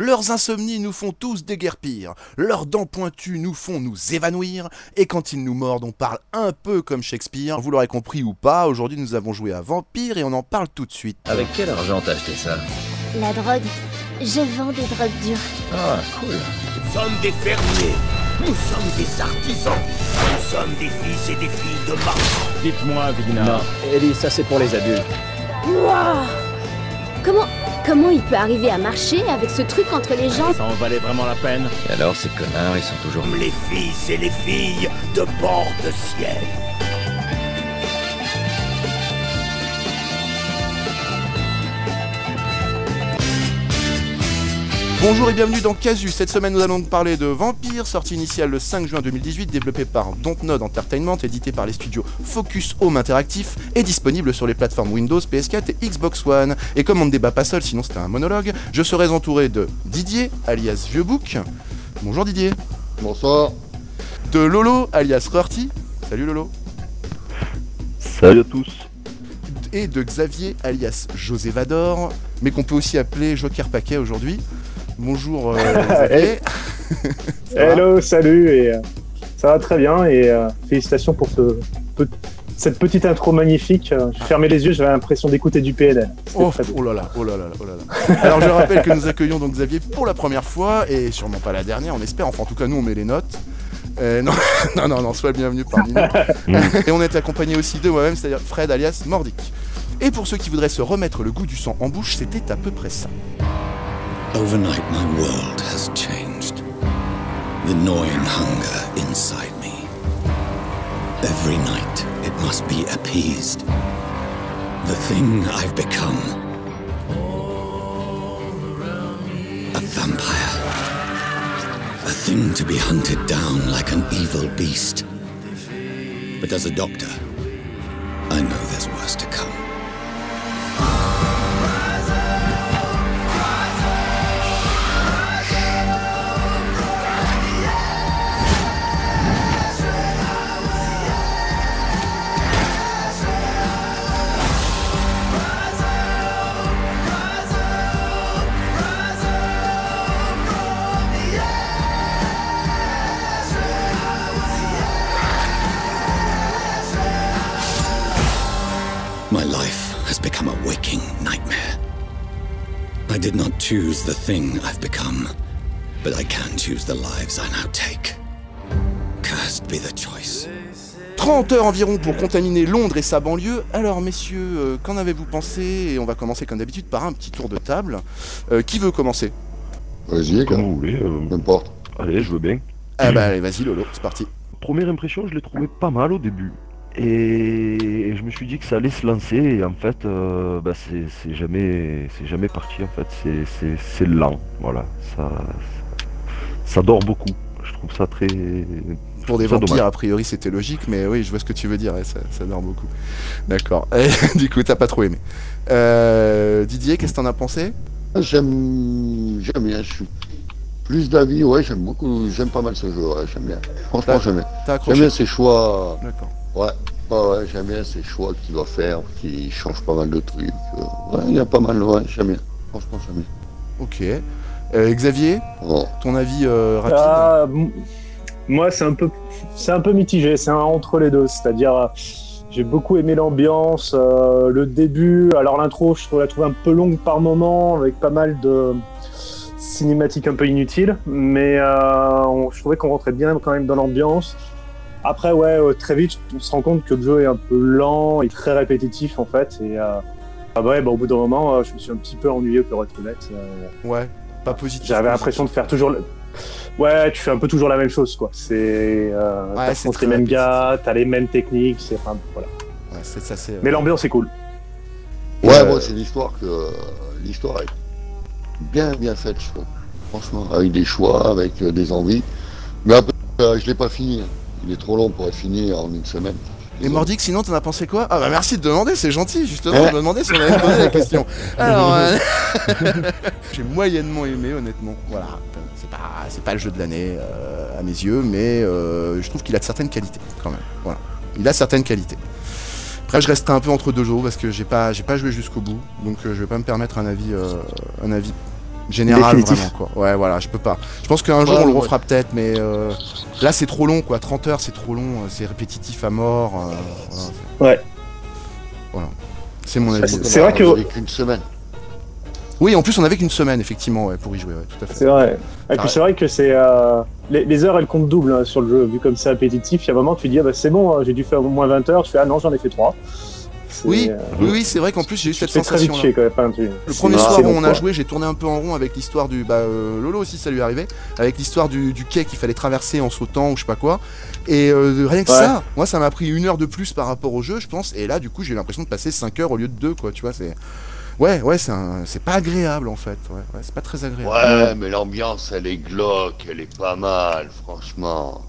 Leurs insomnies nous font tous déguerpir, leurs dents pointues nous font nous évanouir, et quand ils nous mordent, on parle un peu comme Shakespeare. Vous l'aurez compris ou pas, aujourd'hui nous avons joué à Vampire et on en parle tout de suite. Avec quel argent t'as acheté ça? La drogue. Je vends des drogues dures. Ah, cool. Nous sommes des fermiers. Nous sommes des artisans. Nous sommes des fils et des filles de marchands. Dites-moi, Vigna. Non, Ellie, ça c'est pour les adultes. Waouh Comment comment il peut arriver à marcher avec ce truc entre les jambes Ça en valait vraiment la peine Et alors, ces connards, ils sont toujours... Les fils et les filles de bord de ciel. Bonjour et bienvenue dans Casu. Cette semaine, nous allons parler de Vampire, sortie initiale le 5 juin 2018, développé par Dontnod Entertainment, édité par les studios Focus Home Interactif et disponible sur les plateformes Windows, PS4 et Xbox One. Et comme on ne débat pas seul, sinon c'était un monologue, je serai entouré de Didier, alias Vieuxbouc. Bonjour Didier. Bonsoir. De Lolo, alias Rorty. Salut Lolo. Salut à tous. Et de Xavier, alias José Vador, mais qu'on peut aussi appeler Joker Paquet aujourd'hui. Bonjour euh, Xavier. Va Hello, salut, et euh, ça va très bien, et euh, félicitations pour ce, cette petite intro magnifique. J'ai fermé les yeux, j'avais l'impression d'écouter du PNL. Oh, oh là là, oh là là, oh là là. Alors je rappelle que nous accueillons donc Xavier pour la première fois et sûrement pas la dernière, on espère. Enfin en tout cas nous on met les notes. Euh, non, non, non, non, sois le bienvenu parmi nous. et on est accompagné aussi de moi-même, c'est-à-dire Fred alias Mordic. Et pour ceux qui voudraient se remettre le goût du sang en bouche, c'était à peu près ça. Overnight, my world has changed. The gnawing hunger inside me. Every night, it must be appeased. The thing I've become. A vampire. A thing to be hunted down like an evil beast. But as a doctor, I know there's worse to come. Choose the thing I've become, but I can choose the lives I now take. Cursed be the choice. 30 heures environ pour contaminer Londres et sa banlieue. Alors messieurs, euh, qu'en avez-vous pensé? Et on va commencer comme d'habitude par un petit tour de table. Euh, qui veut commencer? Vas-y, Comme quand vous voulez. euh, n'importe. allez, je veux bien. Ah bah allez, vas-y Lolo, c'est parti. Première impression, je l'ai trouvé pas mal au début. Et je me suis dit que ça allait se lancer. Et en fait, euh, bah, c'est jamais, c'est jamais parti. En fait, c'est- lent. Voilà, ça, ça dort beaucoup. Je trouve ça très. Pour des vampires, dommage. a priori, c'était logique, mais oui, je vois ce que tu veux dire, ça, ça dort beaucoup. D'accord. Du coup, t'as pas trop aimé. Euh, Didier, qu'est-ce que t'en as pensé? J'aime, j'aime bien. Je suis plus d'avis. Ouais, j'aime beaucoup. J'aime pas mal ce jeu. Ouais, j'aime bien. Franchement, j'aime bien. T'as J'aime accroché bien ses choix. D'accord. Ouais. Ouais, ouais, j'aime bien ces choix qu'il doit faire, qui changent pas mal de trucs. Ouais, il y a pas mal. Ouais, j'aime bien. Franchement, j'aime bien. Ok. Euh, Xavier, Bon. ton avis euh, rapide Ah, moi, c'est un peu, c'est un peu mitigé. C'est un entre les deux. C'est-à-dire, euh, j'ai beaucoup aimé l'ambiance, euh, le début. Alors l'intro, je trouve la trouve un peu longue par moment, avec pas mal de cinématiques un peu inutiles. Mais euh, on- je trouvais qu'on rentrait bien quand même dans l'ambiance. Après, ouais, euh, très vite, on se rend compte que le jeu est un peu lent et très répétitif en fait. Et euh, ah ouais, bah, au bout d'un moment, euh, je me suis un petit peu ennuyé pour être honnête. Euh, Ouais, pas positif. j'avais l'impression de faire toujours le... Ouais, tu fais un peu toujours la même chose, quoi. C'est... Euh, Ouais, t'as les mêmes répétitif. gars, t'as les mêmes techniques, c'est... Enfin, voilà. Ouais, c'est ça, c'est. Mais l'ambiance est cool. Ouais, Euh, moi, c'est l'histoire que l'histoire est bien, bien faite, je trouve. Franchement, avec des choix, avec des envies. Mais après, euh, je l'ai pas fini. Il est trop long pour être fini en une semaine. Et Mordic, sinon, t'en as pensé quoi? Ah bah merci de demander, c'est gentil, justement, de me demander si on avait posé la question. Alors, euh, j'ai moyennement aimé, honnêtement. Voilà, c'est pas, c'est pas le jeu de l'année euh, à mes yeux, mais euh, je trouve qu'il a de certaines qualités, quand même. Voilà, il a certaines qualités. Après, je resterai un peu entre deux jeux parce que j'ai pas, j'ai pas joué jusqu'au bout, donc je vais pas me permettre un avis, un avis général Définitif. vraiment quoi. Ouais voilà, je peux pas. Je pense qu'un jour Ouais, on le ouais. refera peut-être, mais euh, là c'est trop long quoi. 30 heures c'est trop long, euh, c'est répétitif à mort. euh, voilà. Ouais. Voilà. C'est mon avis. c'est- vrai que- Avec une semaine. Oui, en plus on avait qu'une semaine effectivement ouais, pour y jouer, ouais, tout à fait. C'est vrai. Et Ah puis c'est vrai que c'est euh, les, les heures elles comptent double hein, sur le jeu vu comme c'est répétitif. Il y a un moment tu dis ah bah c'est bon, hein, j'ai dû faire au moins 20 heures. Tu fais ah non j'en ai fait 3 Oui, oui, oui, c'est vrai qu'en plus j'ai eu cette C'est très vite sensation. chier quand même. Enfin, tu- Le premier soir où on a joué, j'ai tourné un peu en rond avec l'histoire du. Bah, euh, Lolo aussi, ça lui est arrivé. Avec l'histoire du, du quai qu'il fallait traverser en sautant ou je sais pas quoi. Et euh, rien que Ouais. ça, moi ça m'a pris une heure de plus par rapport au jeu, je pense. Et là, du coup, j'ai eu l'impression de passer 5 heures au lieu de 2, quoi. Tu vois, c'est. Ouais, ouais, c'est un- c'est pas agréable en fait. Ouais, ouais, c'est pas très agréable. Ouais, mais l'ambiance, elle est glauque, elle est pas mal, franchement.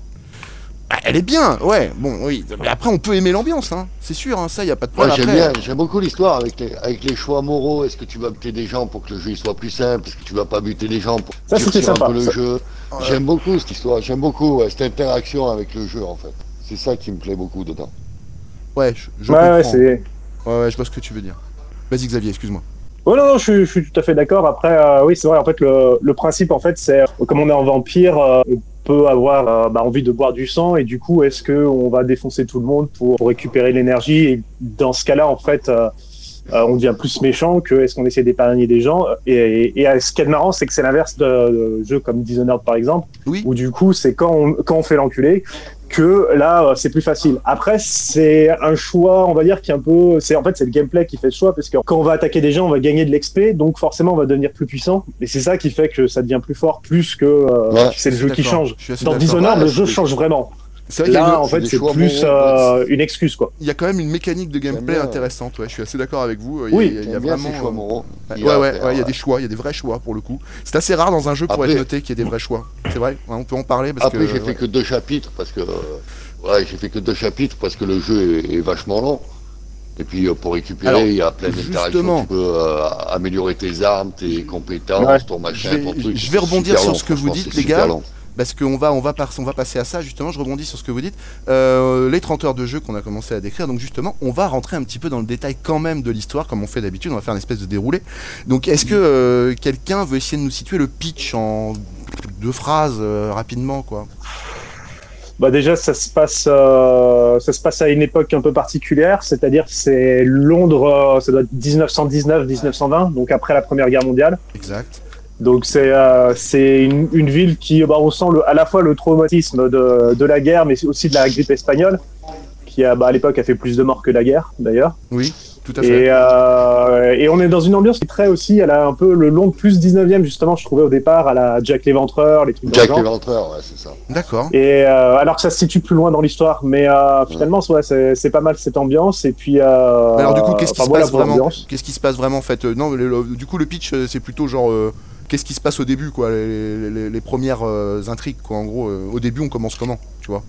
Ah, elle est bien, ouais. Bon, oui. Mais après, on peut aimer l'ambiance, hein. C'est sûr, hein, ça, y a pas de Moi, problème. j'aime bien, j'aime beaucoup l'histoire avec les, avec les choix moraux. Est-ce que tu vas buter des gens pour que le jeu il soit plus simple? Est-ce que tu vas pas buter des gens pour Ça, c'était durcir un sympa, peu le ça. jeu? J'aime beaucoup cette histoire, j'aime beaucoup ouais, cette interaction avec le jeu en fait. C'est ça qui me plaît beaucoup dedans. Ouais, je, je Ouais, ouais, comprends. c'est. Ouais, ouais, je vois ce que tu veux dire. Vas-y, Xavier, excuse-moi. Oh non, non, je, suis- je suis tout à fait d'accord. Après, euh, oui, c'est vrai. En fait, le, le principe, en fait, c'est euh, comme on est en vampire, euh, on peut avoir euh, bah, envie de boire du sang et du coup, est-ce que on va défoncer tout le monde pour, pour récupérer l'énergie Et dans ce cas-là, en fait, euh, euh, on devient plus méchant que est-ce qu'on essaie d'épargner des gens. Et, et, et, ce qui est marrant, c'est que c'est l'inverse de, de jeux comme Dishonored, par exemple, Oui. où du coup, c'est quand on, quand on fait l'enculé que là euh, c'est plus facile. Après c'est un choix, on va dire qui est un peu c'est en fait c'est le gameplay qui fait le choix parce que quand on va attaquer des gens, on va gagner de l'XP donc forcément on va devenir plus puissant et c'est ça qui fait que ça devient plus fort plus que euh, Ouais, c'est le je jeu qui change. Dans. Dishonored, Ouais, le jeu change vraiment. C'est vrai y a Là en c'est fait c'est plus moraux, euh, une excuse quoi. il y a quand même une mécanique de gameplay bien. intéressante, ouais, je suis assez d'accord avec vous. Il y a- Oui, il y a, vraiment. choix moraux. Ouais, ouais, ouais, il y a des choix, il y a des vrais choix pour le coup. C'est assez rare dans un jeu pour Après- être noté qu'il y ait des vrais choix. C'est vrai, ouais, on peut en parler parce Après que. j'ai fait que deux chapitres parce que euh, ouais j'ai fait que deux chapitres parce que le jeu est, est vachement long. Et puis euh, pour récupérer, Alors, il y a plein d'interactions. justement. Tu peux euh, améliorer tes armes, tes compétences, Ouais. ton machin, Je vais- ton truc. je vais rebondir sur long, ce que vous dites, les gars. Parce qu'on va, on va, par- on va passer à ça, justement, je rebondis sur ce que vous dites. Euh, les 30 heures de jeu qu'on a commencé à décrire, donc justement, on va rentrer un petit peu dans le détail quand même de l'histoire, comme on fait d'habitude, on va faire une espèce de déroulé. Donc est-ce que euh, quelqu'un veut essayer de nous situer le pitch en deux phrases euh, rapidement, quoi? Bah déjà ça se passe euh, ça se passe à une époque un peu particulière, c'est-à-dire c'est Londres, euh, ça doit être 1919-1920, donc après la Première Guerre mondiale. Exact. Donc c'est euh, c'est une, une ville qui bah, on sent le, à la fois le traumatisme de, de la guerre, mais aussi de la grippe espagnole, qui a, bah, à l'époque a fait plus de morts que la guerre d'ailleurs. Oui, tout à fait. Et, euh, et on est dans une ambiance qui est très aussi, elle a un peu le long plus 19e justement, je trouvais au départ à la Jack l'Éventreur, les trucs Jack l'éventreur, ouais, c'est ça. D'accord. Et euh, alors que ça se situe plus loin dans l'histoire, mais euh, finalement ouais, c'est c'est pas mal cette ambiance. Et puis euh, alors du coup, qu'est-ce qui se voilà passe vraiment. Qu'est-ce qui se passe vraiment en fait? Non, le- le- du coup, le pitch, c'est plutôt genre. Qu'est-ce qui se passe au début, quoi Les, les- les premières euh, intrigues, quoi. En gros, euh, au début, on commence comment, tu vois?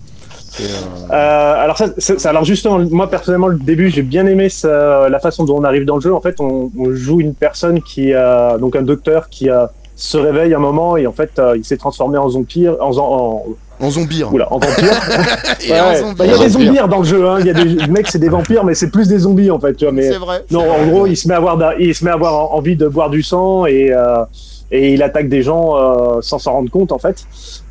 Euh, Euh, alors ça, alors justement, moi personnellement, le début, j'ai bien aimé ça- la façon dont on arrive dans le jeu. En fait, on, on joue une personne qui, a donc un docteur qui a se réveille un moment et en fait, euh, il s'est transformé en zombie, en, en, En zombie. oula, en vampire. Ouais, ouais. Bah, il y a des zombies dans le jeu. Hein. Il y a des mecs, c'est des vampires, mais c'est plus des zombies en fait. Tu vois, mais C'est vrai. non, en gros, il se met à avoir, il se met à avoir en- envie de boire du sang et euh, et il attaque des gens euh, sans s'en rendre compte en fait.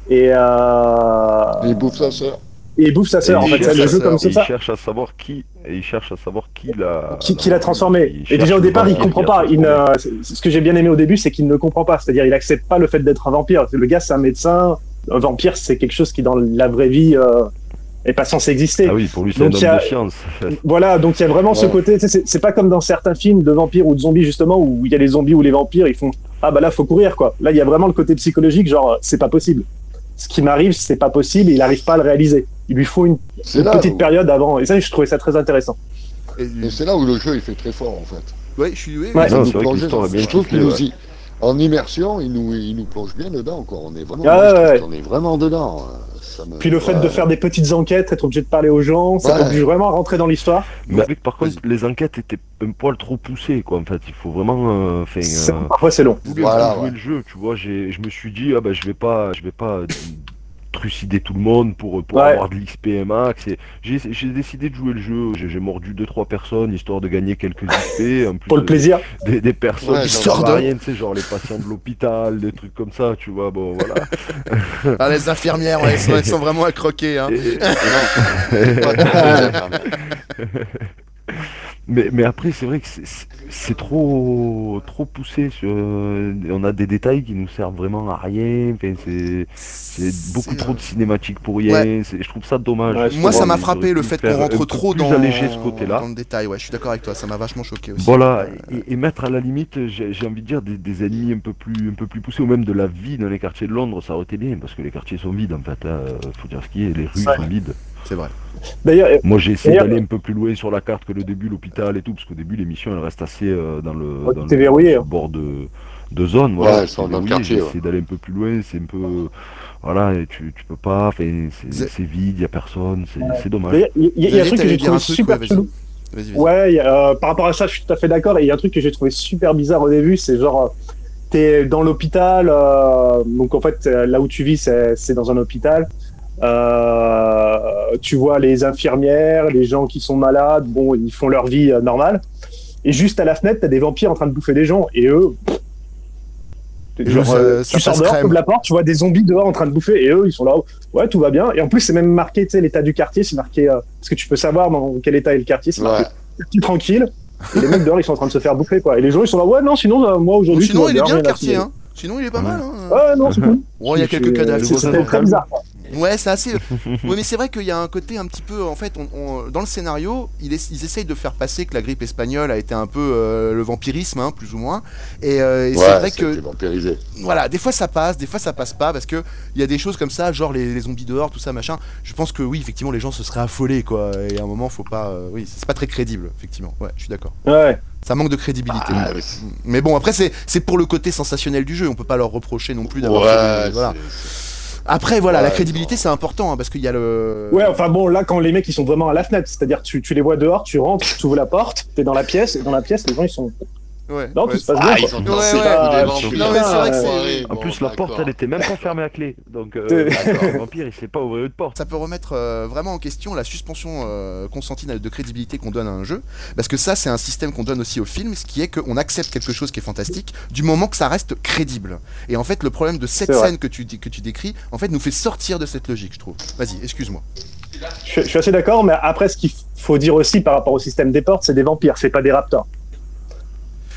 Et, euh, Il bouffe sa sœur. et il bouffe sa sœur. Et En il fait, c'est le jeu comme Et il ça. cherche à savoir qui et il cherche à savoir qui l'a Qui, qui l'a transformé. il Et déjà au départ, il comprend pas. Il ne- c'est- ce que j'ai bien aimé au début, c'est qu'il ne comprend pas. C'est-à-dire, il accepte pas le fait d'être un vampire. Le gars, c'est un médecin. Un vampire, c'est quelque chose qui, dans la vraie vie, euh, est pas censé exister. Ah oui, pour lui c'est un homme il a- de science. Voilà, donc il y a vraiment ce côté. C'est c'est pas comme dans certains films de vampires ou de zombies justement où il y a les zombies ou les vampires, ils font ah bah là faut courir quoi. Là il y a vraiment le côté psychologique, genre c'est pas possible. Ce qui m'arrive, c'est pas possible. Et il arrive pas à le réaliser. Il lui faut une, C'est une là, petite où- période avant. Et ça, je trouvais ça très intéressant. Et- et c'est là où le jeu il fait très fort en fait. ouais, je suis. oui, Ouais. oui. Il Non, plonge dans- bien Je trouve qu'il nous ouais. y... En immersion, il nous, il nous plonge bien dedans, quoi. On est vraiment, Ah, ouais, ouais. qu'on est vraiment dedans. euh, Ça me... Puis le fait de faire des petites enquêtes, être obligé de parler aux gens, ça Ouais. t'oblige vraiment à rentrer dans l'histoire. Mais par contre, les enquêtes étaient un poil trop poussées, quoi. En fait, il faut vraiment. euh, euh, Parfois c'est long. voulu Voilà, jouer le jeu, tu vois. j'ai- Je me suis dit, ah bah je vais pas, je vais pas trucider tout le monde pour, pour Ouais. avoir de l'XP max. Et J'ai j'ai décidé de jouer le jeu, j'ai mordu 2-3 personnes histoire de gagner quelques XP. En plus Pour le plaisir. Des, des personnes Ouais, qui histoire de- rien, tu sais, genre les patients de l'hôpital, des trucs comme ça, tu vois, bon voilà. Ah, les infirmières, ouais, elles, sont, elles sont vraiment à croquer. Hein. Et- Mais, mais après, c'est vrai que c'est- trop, trop poussé. Sur, euh, on a des détails qui nous servent vraiment à rien. Enfin, c'est c'est beaucoup trop de cinématiques pour rien. c'est- Je trouve ça dommage. Ouais, Moi, ça m'a frappé le fait qu'on rentre trop plus dans, ce dans le détail. Ouais, je suis d'accord avec toi, ça m'a vachement choqué aussi. Voilà, Euh, et, et mettre à la limite, j'ai envie de dire, des, des ennemis un peu, plus, un peu plus poussés, ou même de la vie dans les quartiers de Londres, ça aurait été bien, parce que les quartiers sont vides en fait, là, euh, faut dire ce qui est, les rues Ouais. sont vides. C'est vrai. D'ailleurs, euh, Moi j'ai essayé d'aller un peu plus loin sur la carte que le début, l'hôpital et tout, parce qu'au début l'émission elle reste assez euh, dans le, Ouais, dans t'es le verrouillé, hein. bord de, de zone. Voilà, Ouais, elles sont C'est dans le quartier, J'ai ouais. essayé d'aller un peu plus loin, c'est un peu. Voilà, et tu, tu peux pas, c'est vide, il y a personne, c'est dommage. il y, a- il y a un truc que j'ai trouvé super chelou. Ouais, y euh, par rapport à ça, je suis tout à fait d'accord. Et il y a un truc que j'ai trouvé super bizarre au début, c'est genre, euh, t'es dans l'hôpital, euh, donc en fait, là où tu vis, c'est c'est dans un hôpital. Euh, tu vois les infirmières, les gens qui sont malades, bon, ils font leur vie euh, normale. Et juste à la fenêtre, t'as des vampires en train de bouffer des gens. Et eux, genre, euh, ça- tu sors dehors, t'ouvres la porte, tu vois des zombies dehors en train de bouffer. Et eux, ils sont là, ouais, tout va bien. Et en plus, c'est même marqué, tu sais, l'état du quartier, c'est marqué, euh, parce que tu peux savoir dans quel état est le quartier, c'est marqué Ouais. tranquille. Et les mecs dehors, ils sont en train de se faire bouffer, quoi. Et les gens, ils sont là, ouais, non, sinon, euh, moi, Ou aujourd'hui, sinon, il est bien le quartier. Hein. Sinon, il est pas Ouais. mal. Hein. Ouais, non, c'est cool. Bon, il y a quelques cadavres. c'est- c'est C'était très bizarre. quoi. Ouais, c'est assez. oui, mais c'est vrai qu'il y a un côté un petit peu. En fait, on- on- dans le scénario, ils, ess- ils essayent de faire passer que la grippe espagnole a été un peu euh, le vampirisme, hein, plus ou moins. Et, euh, et c'est Ouais, vrai que. c'est vampirisé. Voilà, des fois ça passe, des fois ça passe pas, parce que il y a des choses comme ça, genre les, les zombies dehors, tout ça, machin. Je pense que oui, effectivement, les gens se seraient affolés, quoi. Et à un moment, faut pas. euh, oui, c'est pas très crédible, effectivement. Ouais, je suis d'accord. Ouais. Ça manque de crédibilité. Ah, mais bon, après, c'est c'est pour le côté sensationnel du jeu. On peut pas leur reprocher non plus d'avoir Ouais, fait des- voilà. c'est- Après, voilà, la crédibilité, c'est important, hein, parce qu'il y a le. Ouais, enfin bon, là, quand les mecs, ils sont vraiment à la fenêtre, c'est-à-dire, tu, tu les vois dehors, tu rentres, tu ouvres la porte, t'es dans la pièce, et dans la pièce, les gens, ils sont. Ouais, Non, ouais, tout se passe Ah, bien. ils Ouais, En bon, plus, la porte, elle était même pas fermée à clé. Donc, euh, Euh, le vampire, il sait pas ouvrir une porte. Ça peut remettre euh, vraiment en question la suspension euh, constantine de crédibilité qu'on donne à un jeu, parce que ça, c'est un système qu'on donne aussi au film, ce qui est qu'on accepte quelque chose qui est fantastique du moment que ça reste crédible. Et en fait, le problème de cette scène que tu, que tu décris, en fait, nous fait sortir de cette logique, je trouve. Vas-y, excuse-moi. Je, je suis assez d'accord, mais après, ce qu'il faut dire aussi par rapport au système des portes, c'est des vampires, c'est pas des raptors.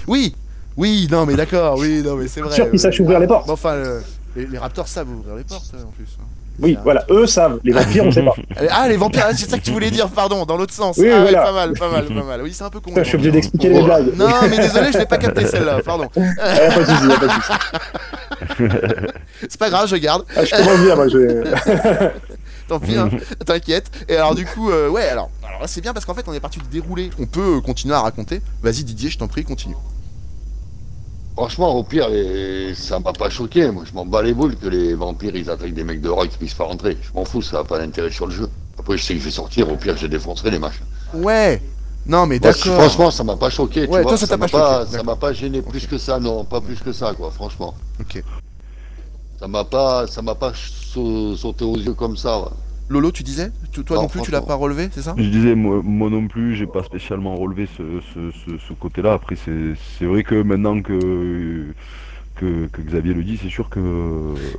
Oui, oui, non, mais d'accord, oui, non, mais c'est vrai. sûr qu'ils oui. sachent ouvrir les portes. Bon, enfin, le- les, les raptors savent ouvrir les portes, euh, en plus. hein. Oui, voilà, eux savent, les vampires, on sait pas. Ah, les vampires, c'est ça que tu voulais dire, pardon, dans l'autre sens. Oui, ah, voilà. pas mal, pas mal, pas mal. Oui, c'est un peu con. Putain, je suis obligé d'expliquer les blagues. Non, mais désolé, je l'ai pas capté celle-là, pardon. Ah, pas de souci, y a pas de. C'est pas grave, je garde. Ah, je commence bien, moi, je... Tant pis, hein. t'inquiète. Et alors, du coup, euh, ouais, alors, alors là, c'est bien parce qu'en fait, on est parti de dérouler. On peut euh, continuer à raconter. Vas-y, Didier, je t'en prie, continue. Franchement, au pire, les- ça m'a pas choqué. Moi, je m'en bats les boules que les vampires ils attaquent des mecs dehors et qu'ils puissent pas rentrer. Je m'en fous, ça a pas d'intérêt sur le jeu. Après, je sais que je vais sortir. Au pire, je défoncerai les machins. Ouais. Non, mais d'accord. franchement, ça m'a pas choqué. tu Ouais, vois, toi, ça t'a m'a pas choqué, Ça m'a pas gêné plus que ça, non, pas plus que ça, quoi. Franchement, Ok. ça m'a pas, ça m'a pas sau- sauté aux yeux comme ça. ouais. Lolo, tu disais Tu- Toi Non, non plus, tu l'as pas relevé, c'est ça Je disais, moi, moi non plus, j'ai pas spécialement relevé ce, ce, ce, ce côté-là. Après, c'est vrai que maintenant que, que, que Xavier le dit, c'est sûr que.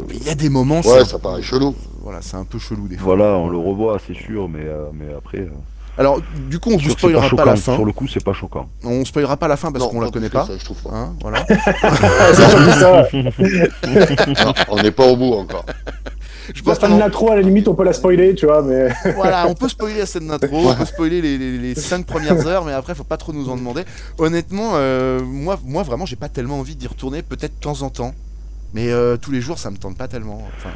Mais Il y a des moments, Ouais, un- ça paraît chelou. voilà, c'est un peu chelou des fois. Voilà, on le revoit, c'est sûr, mais, euh, mais après. euh, Alors, du coup, on vous spoilera pas, choquant. la fin. Sur le coup, c'est pas choquant. On spoilera pas la fin parce qu'on la plus connaît pas. ça, je trouve pas. Hein, voilà. Non, on n'est pas au bout encore. Je La pense de l'intro, à la limite, on peut la spoiler, tu vois, mais... Voilà, on peut spoiler la scène d'intro, on peut spoiler les, les, les cinq premières heures, mais après, faut pas trop nous en demander. Honnêtement, euh, moi, moi, vraiment, j'ai pas tellement envie d'y retourner, peut-être de temps en temps. Mais euh, tous les jours, ça me tente pas tellement. Enfin,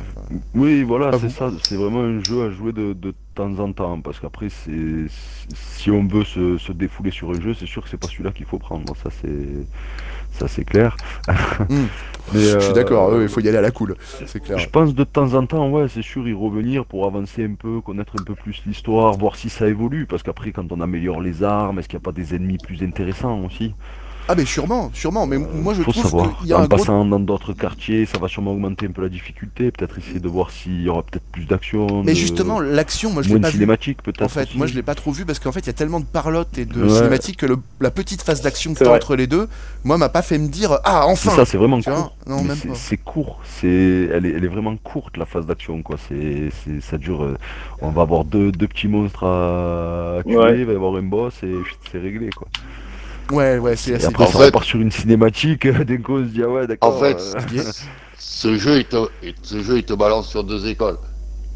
Oui, voilà, Ah, c'est ça. C'est vraiment un jeu à jouer de, de temps en temps. Parce qu'après, c'est si on veut se, se défouler sur un jeu, c'est sûr que c'est pas celui-là qu'il faut prendre. Ça, c'est ça, c'est clair. Hmm. Mais, je suis euh, d'accord, il faut y aller à la cool, c'est clair. Je pense de temps en temps, ouais, c'est sûr, y revenir pour avancer un peu, connaître un peu plus l'histoire, voir si ça évolue. Parce qu'après, quand on améliore les armes, est-ce qu'il n'y a pas des ennemis plus intéressants aussi? Ah mais sûrement, sûrement, mais moi je faut trouve savoir. qu'il y a en un gros... passant dans d'autres quartiers, ça va sûrement augmenter un peu la difficulté. Peut-être essayer de voir s'il y aura peut-être plus d'action. Mais de- justement, l'action, moi je l'ai moins pas cinématique peut-être. En fait, aussi. moi je l'ai pas trop vu parce qu'en fait il y a tellement de parlotte et de Ouais. cinématiques que le- la petite phase d'action que entre les deux, moi m'a pas fait me dire ah C'est enfin. ça, c'est vraiment court. Non, Mais même c'est- pas. C'est court, c'est, elle est, elle est vraiment courte la phase d'action quoi. C'est, c'est, ça dure. euh, on va avoir deux, deux petits monstres à tuer, Ouais. il va y avoir un boss et c'est réglé quoi. Ouais, ouais, c'est Et assez après En ça fait- repart sur une cinématique. D'un coup on se dit ah ouais d'accord. En fait, euh, ce jeu, il te, ce jeu, il te balance sur deux écoles.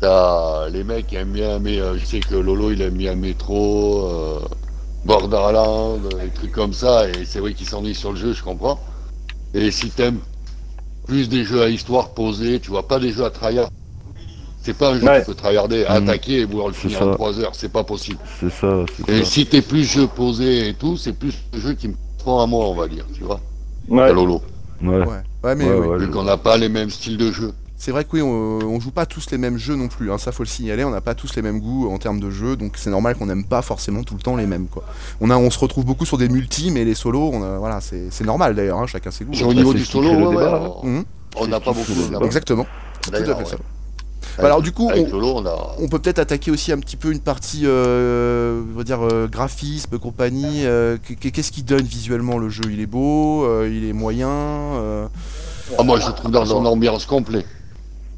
T'as les mecs qui aiment bien, mais je sais que Lolo, il aime bien Metro, euh, Borderlands, des trucs comme ça, et c'est vrai qu'il s'ennuie sur le jeu, je comprends. Et si t'aimes plus des jeux à histoire posée, tu vois, pas des jeux à tryhard. C'est pas un jeu Ouais. que tu peux tryharder, Mhm. attaquer et vouloir le finir en ça. 3 heures, c'est pas possible. c'est ça, Et ça. si t'es plus jeu posé et tout, c'est plus le jeu qui me prend à moi, on va dire, tu vois. Ouais. à Lolo. Ouais. Ouais, ouais mais Ouais, oui. ouais, Vu qu'on n'a pas les mêmes styles de jeu. c'est vrai que oui, on, on joue pas tous les mêmes jeux non plus, hein, ça faut le signaler, on n'a pas tous les mêmes goûts en termes de jeux, donc c'est normal qu'on n'aime pas forcément tout le temps les mêmes quoi. On, a, on se retrouve beaucoup sur des multis, mais les solos, on a- voilà, c'est normal d'ailleurs, hein, chacun ses goûts. Au Bah, niveau c'est du solo, ouais, débat, on- n'a pas beaucoup. Exactement, c'est tout à fait ouais. ça. Bah alors du coup, on, Lolo, on a. on peut peut-être attaquer aussi un petit peu une partie, euh, on va dire euh, graphisme, compagnie. euh, qu- Qu'est-ce qui donne visuellement le jeu? Il est beau, euh, il est moyen. euh, Ah, moi, je le trouve dans son ambiance complète.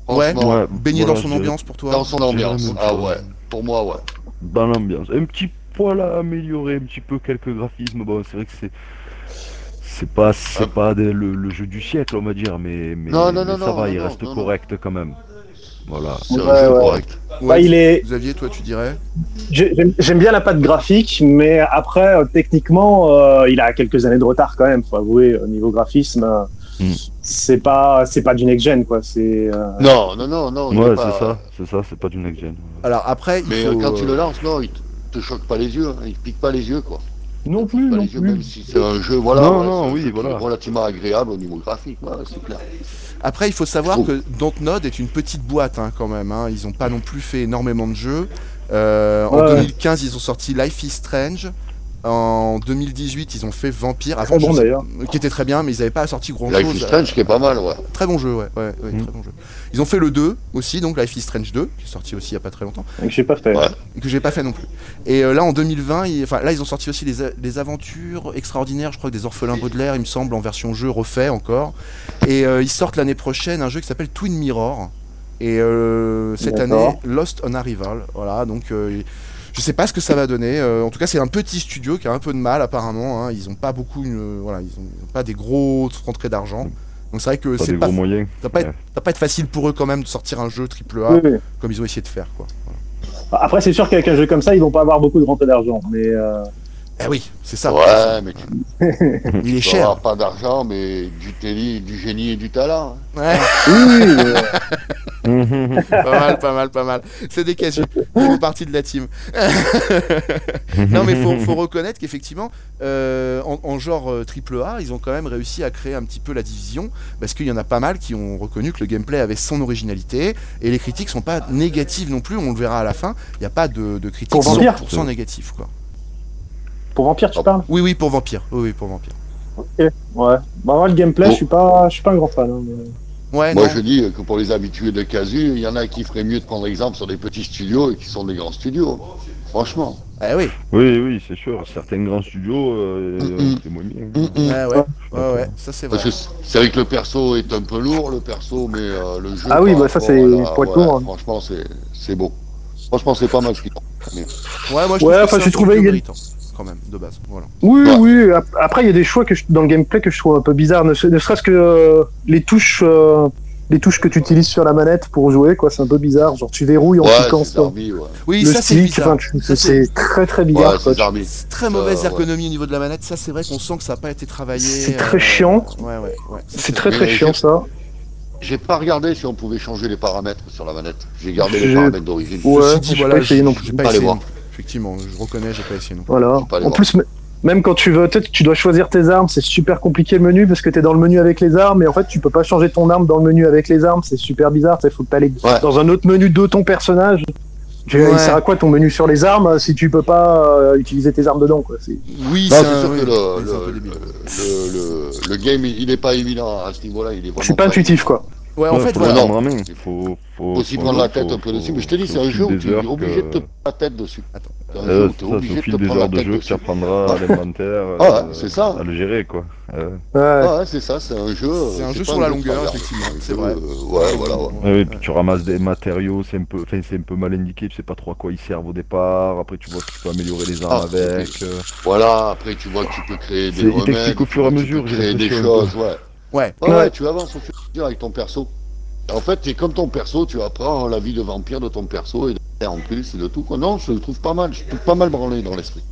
Ouais. Ouais, baigné voilà, dans son ambiance pour toi? dans son ambiance. Ah ouais, pour moi, ouais. dans l'ambiance. Un petit poil à améliorer, un petit peu quelques graphismes. Bon, c'est vrai que c'est. C'est pas, c'est Ah. pas des- le, le jeu du siècle, on va dire, mais, mais, Non, non, mais non, ça non, va, non, il reste non, non. correct quand même. Voilà. C'est Ouais, un jeu ouais. correct. Ouais, Bah, il est. Xavier, toi tu dirais j'ai- J'aime bien la patte graphique, mais après, euh, techniquement, euh, il a quelques années de retard quand même. Faut avouer, au niveau graphisme, euh, Mm. c'est pas, c'est pas du next gen quoi. C'est. euh, Non, non, non, non. Ouais, pas- c'est ça, c'est ça, c'est pas du next gen. Alors après, il Mais faut, euh, quand tu le lances, non, il te, te choque pas les yeux. hein, Il te pique pas les yeux, quoi. Non plus, non yeux, plus. même si c'est un jeu, voilà. Non, ouais, non, oui, relativement agréable au niveau graphique, ouais, c'est clair. Après, il faut savoir que Dontnod est une petite boîte hein, quand même. hein. Ils n'ont pas non plus fait énormément de jeux. Euh, En Ouais. 2015, ils ont sorti Life is Strange. En 2018, ils ont fait Vampire. Très bon, je sais- d'ailleurs. Qui était très bien, mais ils n'avaient pas sorti grand Life is chose. Strange, qui est pas mal, ouais. Très bon jeu, ouais. ouais, ouais, Mm. très bon jeu. Ils ont fait le 2 aussi, donc Life is Strange 2, qui est sorti aussi il n'y a pas très longtemps, Donc, j'ai pas fait. Ouais. et que j'ai pas fait non plus. Et euh, là, en 2020, ils, enfin, là, ils ont sorti aussi les, les aventures extraordinaires, je crois que des orphelins Baudelaire, il me semble, en version jeu refait encore. Et euh, ils sortent l'année prochaine un jeu qui s'appelle Twin Mirror. Et euh, cette année, Lost on Arrival. Voilà, donc euh, je sais pas ce que ça va donner. Euh, en tout cas, c'est un petit studio qui a un peu de mal apparemment. hein. Ils ont pas beaucoup, une, voilà, ils ont, ils ont pas des grosses rentrées d'argent. Donc c'est vrai que c'est pas, gros moyens. ça va pas, être, Ouais. ça va pas être facile pour eux quand même de sortir un jeu AAA Oui, oui. comme ils ont essayé de faire quoi. Après, c'est sûr qu'avec un jeu comme ça, ils vont pas avoir beaucoup de rentrée d'argent. Mais euh, Eh oui, c'est ça. Ouais, mais tu Il est cher. avoir pas d'argent, mais du, télé, du génie et du talent. hein. Ouais. oui, euh, pas mal, pas mal, pas mal. C'est des casus. Ils font partie de la team. non, mais faut, faut reconnaître qu'effectivement, euh, en, en genre euh, triple A, ils ont quand même réussi à créer un petit peu la division, parce qu'il y en a pas mal qui ont reconnu que le gameplay avait son originalité, et les critiques sont pas négatives non plus. On le verra à la fin. Il n'y a pas de, de critiques Pour Vampire 100% négatives, quoi. pour Vampire, tu Oh. parles? Oui, oui, pour Vampire. Oui, oui, pour Vampire. Ok. Ouais. Bah, moi, le gameplay, Bon. je suis pas, je suis pas un grand fan. hein, mais- Ouais, Moi, non. je dis que pour les habitués de Casu, il y en a qui feraient mieux de prendre exemple sur des petits studios et qui sont des grands studios. Franchement. Eh oui. Oui, oui, c'est sûr. Certains grands studios, euh, Mm-mm. c'est moins bien. Mm-mm. Ouais, ouais. Ouais, ouais. Ça, c'est vrai. Parce que c'est- vrai que le perso est un peu lourd, le perso, mais euh, le jeu. Ah oui, bah ça, c'est pour être lourd, hein. Franchement, c'est c'est beau. Franchement, c'est pas mal ce qu'ils font. Mais- Ouais, moi, je Ouais, trouve que enfin, j'ai trouvé méritant, quand même, de base. Voilà. Oui, Ouais. oui. ap- Après, il y a des choix que je- dans le gameplay que je trouve un peu bizarres. Ne, se- ne serait-ce que euh, les touches, euh, les touches que tu utilises sur la manette pour jouer, quoi. C'est un peu bizarre. Genre, tu verrouilles en Ouais, cliquant c'est sur ouais. Oui, le ça, c'est stick. bizarre. Enfin, c'est c'est très très bizarre. Ouais, c'est très mauvaise Euh, ergonomie au niveau de la manette, ça c'est vrai qu'on sent que ça n'a pas été travaillé. C'est euh, très chiant. Ouais, ouais, ouais. Ça, C'est très très chiant ça. J'ai pas regardé si on pouvait changer les paramètres sur la manette. J'ai gardé les paramètres d'origine. Ouais, j'ai voilà, pas essayé non plus. j'ai pas Allez essayé voir. Effectivement, je reconnais, j'ai pas essayé non plus. Voilà. Pas En voir. plus, même quand tu veux, peut-être que tu dois choisir tes armes, c'est super compliqué le menu parce que t'es dans le menu avec les armes et en fait tu peux pas changer ton arme dans le menu avec les armes, c'est super bizarre. Il faut que t'ailles Ouais. dans un autre menu de ton personnage. Tu veux, Ouais. Il sert à quoi ton menu sur les armes si tu peux pas euh, utiliser tes armes dedans quoi Oui, Non, c'est sûr oui, que le, le, le, le- le game, il est pas évident à ce niveau-là. Il est vraiment C'est pas intuitif quoi. Ouais, en Ouais, fait, faut voilà. main. Faut, aussi faut- prendre la faut- tête un peu dessus. Mais je te dis, c'est un jeu où tu es obligé de te prendre la tête dessus. Attends. Un Euh, jeu où obligé au de te prendre la de jeu que tu apprendras à l'inventaire, Ah ouais, euh, c'est ça. à le gérer quoi. Euh, Ouais. Ah ouais, c'est ça, c'est un jeu. C'est un jeu sur la longueur, effectivement, c'est vrai. euh, Ouais, voilà, ouais. Ouais, et puis tu ramasses des matériaux, c'est un peu, enfin c'est un peu mal indiqué, tu sais pas trop à quoi ils servent au départ. Après tu vois que tu peux améliorer les armes Ah, avec. euh. Voilà, après tu vois que tu peux créer des il t'explique au fur et à tu mesure, j'ai créer des choses, ouais. Ouais. Ouais, ouais, Ouais. tu avances au fur et à mesure avec ton perso. En fait, c'est comme ton perso, tu apprends la vie de vampire de ton perso et de- en plus et de tout. quoi. Non, je le trouve pas mal, je trouve pas mal branlé dans l'esprit.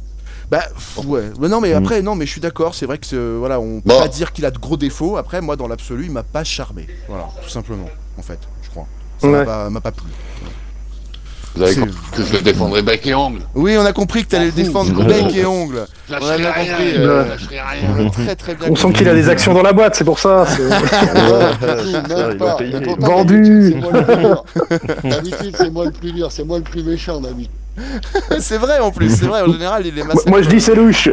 Bah pff, ouais. Mais non mais Mm. après non mais je suis d'accord, c'est vrai que voilà, on peut Bon. pas dire qu'il a de gros défauts. Après moi dans l'absolu, il m'a pas charmé. Voilà, tout simplement en fait, je crois. Ça m'a Ouais. pas, m'a pas plu. Vous avez compris que je le défendrai bec et ongle. Oui, on a compris que t'allais le M'en fous. défendre bec et ongle. Je On a lâcherai bien rien, compris, je euh, rien. a très très bien On sent qu'il a des actions dans la boîte, c'est pour ça. Vendu. d'habitude, c'est moi le plus dur. C'est moi le plus le méchant d'habitude. c'est vrai en plus, c'est vrai. En général, il est Moi, massacré. moi, je dis c'est louche.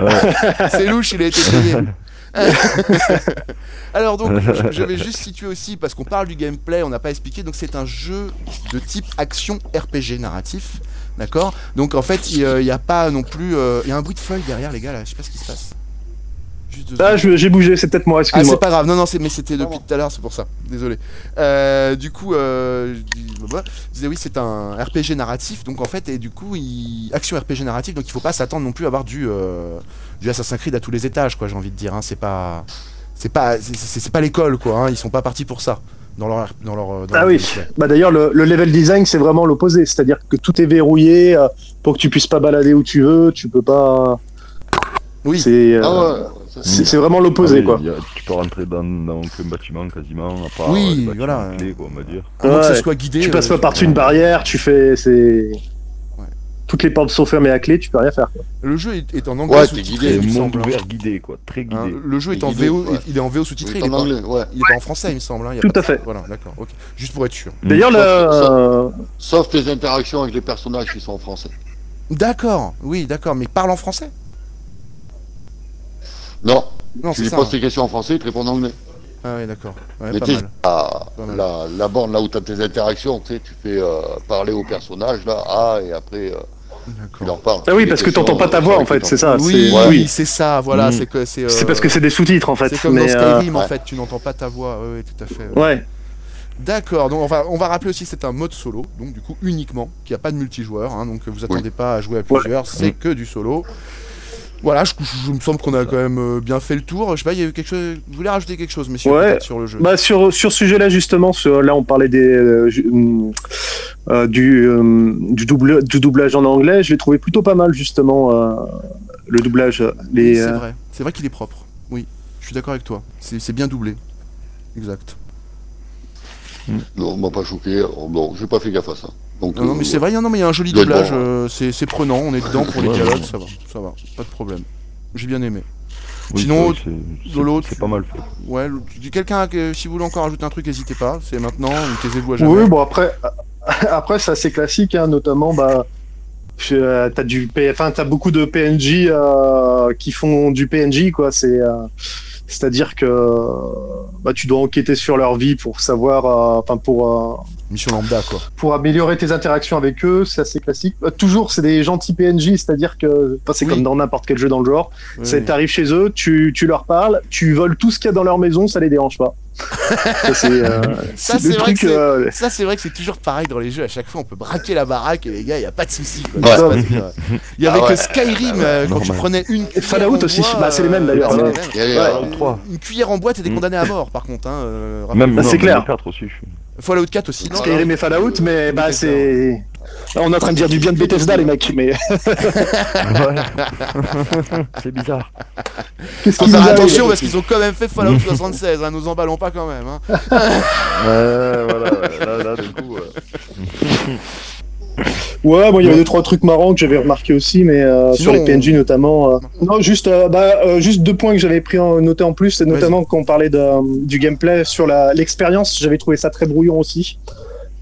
C'est louche, il a été payé. Alors donc, je, je vais juste situer aussi, parce qu'on parle du gameplay, on n'a pas expliqué, donc c'est un jeu de type action RPG narratif, d'accord? Donc en fait, il n'y a pas non plus... euh, Il y a un bruit de feuille derrière les gars, là, je sais pas ce qui se passe. Ah, j'ai bougé, c'est peut-être moi, Ah, excuse-moi. c'est pas grave, non, non, c'est- mais c'était depuis tout à l'heure, c'est pour ça, désolé. Euh, du coup, euh, je dis- bah, je disais oui, c'est un RPG narratif, donc en fait, et du coup, il... action RPG narratif, donc il faut pas s'attendre non plus à avoir du, euh, du Assassin's Creed à tous les étages, quoi, j'ai envie de dire, hein, c'est pas. C'est pas, c'est- pas l'école, quoi, hein, ils sont pas partis pour ça, dans leur. Dans leur dans Ah leur oui. Bah d'ailleurs le, le level design c'est vraiment l'opposé, c'est-à-dire que tout est verrouillé pour que tu puisses pas balader où tu veux, tu peux pas. Oui, C'est euh, Ah ouais, c'est c'est vraiment l'opposé Ah oui, quoi. a- tu peux rentrer dans, dans aucun bâtiment quasiment, à part Oui, euh, voilà. clés, quoi, on va dire. à moins que ce soit guidé. Tu passes euh, pas par-dessus une barrière, tu fais c'est toutes les portes sont fermées à clé, tu peux rien faire. quoi. Le jeu est, est en anglais Ouais, sous-titré, C'est il semble. hein. ouvert guidé, quoi, très guidé. Hein, le jeu est en Guidé, VO, ouais. il est en VO sous-titré, il, ouais. il est pas en français, il me semble. hein, il y a Tout pas à de- fait. Voilà, d'accord, ok. Juste pour être sûr. D'ailleurs le euh, Sauf tes interactions avec les personnages qui sont en français. D'accord, oui, d'accord, mais parle en français? Non, Non, tu lui ça. poses hein. tes questions en français, il te répond en anglais. Ah oui, d'accord. Ouais, Mais pas tu sais, mal. la, Pas mal. la, la borne là où tu as tes interactions, tu sais, tu fais euh, parler au personnage là, ah, et après euh, tu leur parles. Ah oui parce que t'entends pas ta voix en fait, c'est ça. Oui, ouais. oui, c'est ça, voilà, Mm. c'est que c'est. C'est euh, parce que c'est des sous-titres en fait. C'est comme mais, dans euh, Skyrim en fait, tu n'entends pas ta voix. Oui, oui, tout à fait. ouais. ouais. D'accord, donc on va, on va rappeler aussi que c'est un mode solo, donc du coup uniquement, qu'il n'y a pas de multijoueur, hein, donc vous attendez pas à jouer à plusieurs, c'est que du solo. Voilà, je, je- me semble qu'on a quand même euh, bien fait le tour. Je sais pas, il y a eu quelque chose. Vous voulez rajouter quelque chose, messieurs, Ouais. sur le jeu Bah sur sur ce sujet-là justement, sur- là on parlait des euh, hum, euh, du euh, du double du doublage en anglais, je l'ai trouvé plutôt pas mal justement euh, le doublage les C'est vrai, c'est vrai qu'il est propre. Oui, je suis d'accord avec toi. C'est c'est bien doublé. Exact. Non, on m'a pas choqué. Non, j'ai pas fait gaffe à ça. Donc, Non, non, euh, mais c'est vrai, non, mais il y a un joli doublage, euh, c'est c'est prenant, on est dedans pour les dialogues, ça va, ça va, pas de problème. J'ai bien aimé. Oui, Sinon, c'est- c'est- Lolo, c'est tu- pas mal fait. Ouais, quelqu'un, que- si vous voulez encore ajouter un truc, n'hésitez pas, c'est maintenant, ou taisez-vous à jamais. Oui, bon après, après c'est assez classique, hein, notamment bah, euh, t'as du P- enfin t'as beaucoup de PNJ euh, qui font du PNJ quoi. C'est euh, c'est-à-dire que bah, tu dois enquêter sur leur vie pour savoir, euh, enfin pour euh, Mission lambda, quoi. pour améliorer tes interactions avec eux. C'est assez classique. Euh, toujours, c'est des gentils PNJ, c'est-à-dire que enfin, c'est Oui. comme dans n'importe quel jeu dans le genre. Oui, C'est t'arrives chez eux, tu, tu leur parles, tu voles tout ce qu'il y a dans leur maison, ça les dérange pas. ça c'est euh, vrai truc, que c'est- euh, Ça, c'est vrai que c'est toujours pareil dans les jeux. À chaque fois, on peut braquer la baraque et les gars, il n'y a pas de souci. quoi. Ouais. Il y avait Ah ouais. que Skyrim, euh, quand tu normal. prenais une cuillère Fallout en aussi. bois, Bah, c'est les mêmes, d'ailleurs. Ouais. il y il y. Une cuillère en bois, t'étais Mm. condamné à mort, par contre. Hein, euh, Même c'est clair. le 4 aussi. je- Fallout 4 aussi. non Skyrim et Fallout, mais bah c'est on est en train de dire du bien de Bethesda, les mecs, mais Voilà. c'est bizarre. attention parce qu'ils ont quand même fait Fallout 76, hein, nous emballons pas quand même. Hein. Ouais, voilà, là, là, du coup. euh, Ouais, moi il y avait deux trois trucs marrants que j'avais remarqué aussi, mais euh, Sinon, sur les PNJ notamment. euh, Non, juste, euh, bah, euh, juste deux points que j'avais pris en noté en plus, c'est notamment quand on parlait de, du gameplay sur l'expérience, j'avais trouvé ça très brouillon aussi.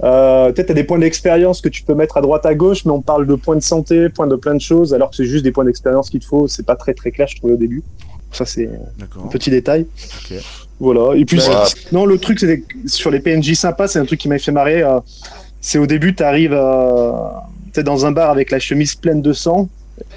Euh, Peut-être t'as des points d'expérience que tu peux mettre à droite à gauche, mais on parle de points de santé, points de plein de choses, alors que c'est juste des points d'expérience qu'il te faut. C'est pas très très clair, je trouvais au début. Ça c'est un petit détail. Ok. Voilà. Et puis Bah, non, le truc c'est que sur les PNJ sympas, c'est un truc qui m'a fait marrer. C'est au début, t'arrives, euh, t'es dans un bar avec la chemise pleine de sang,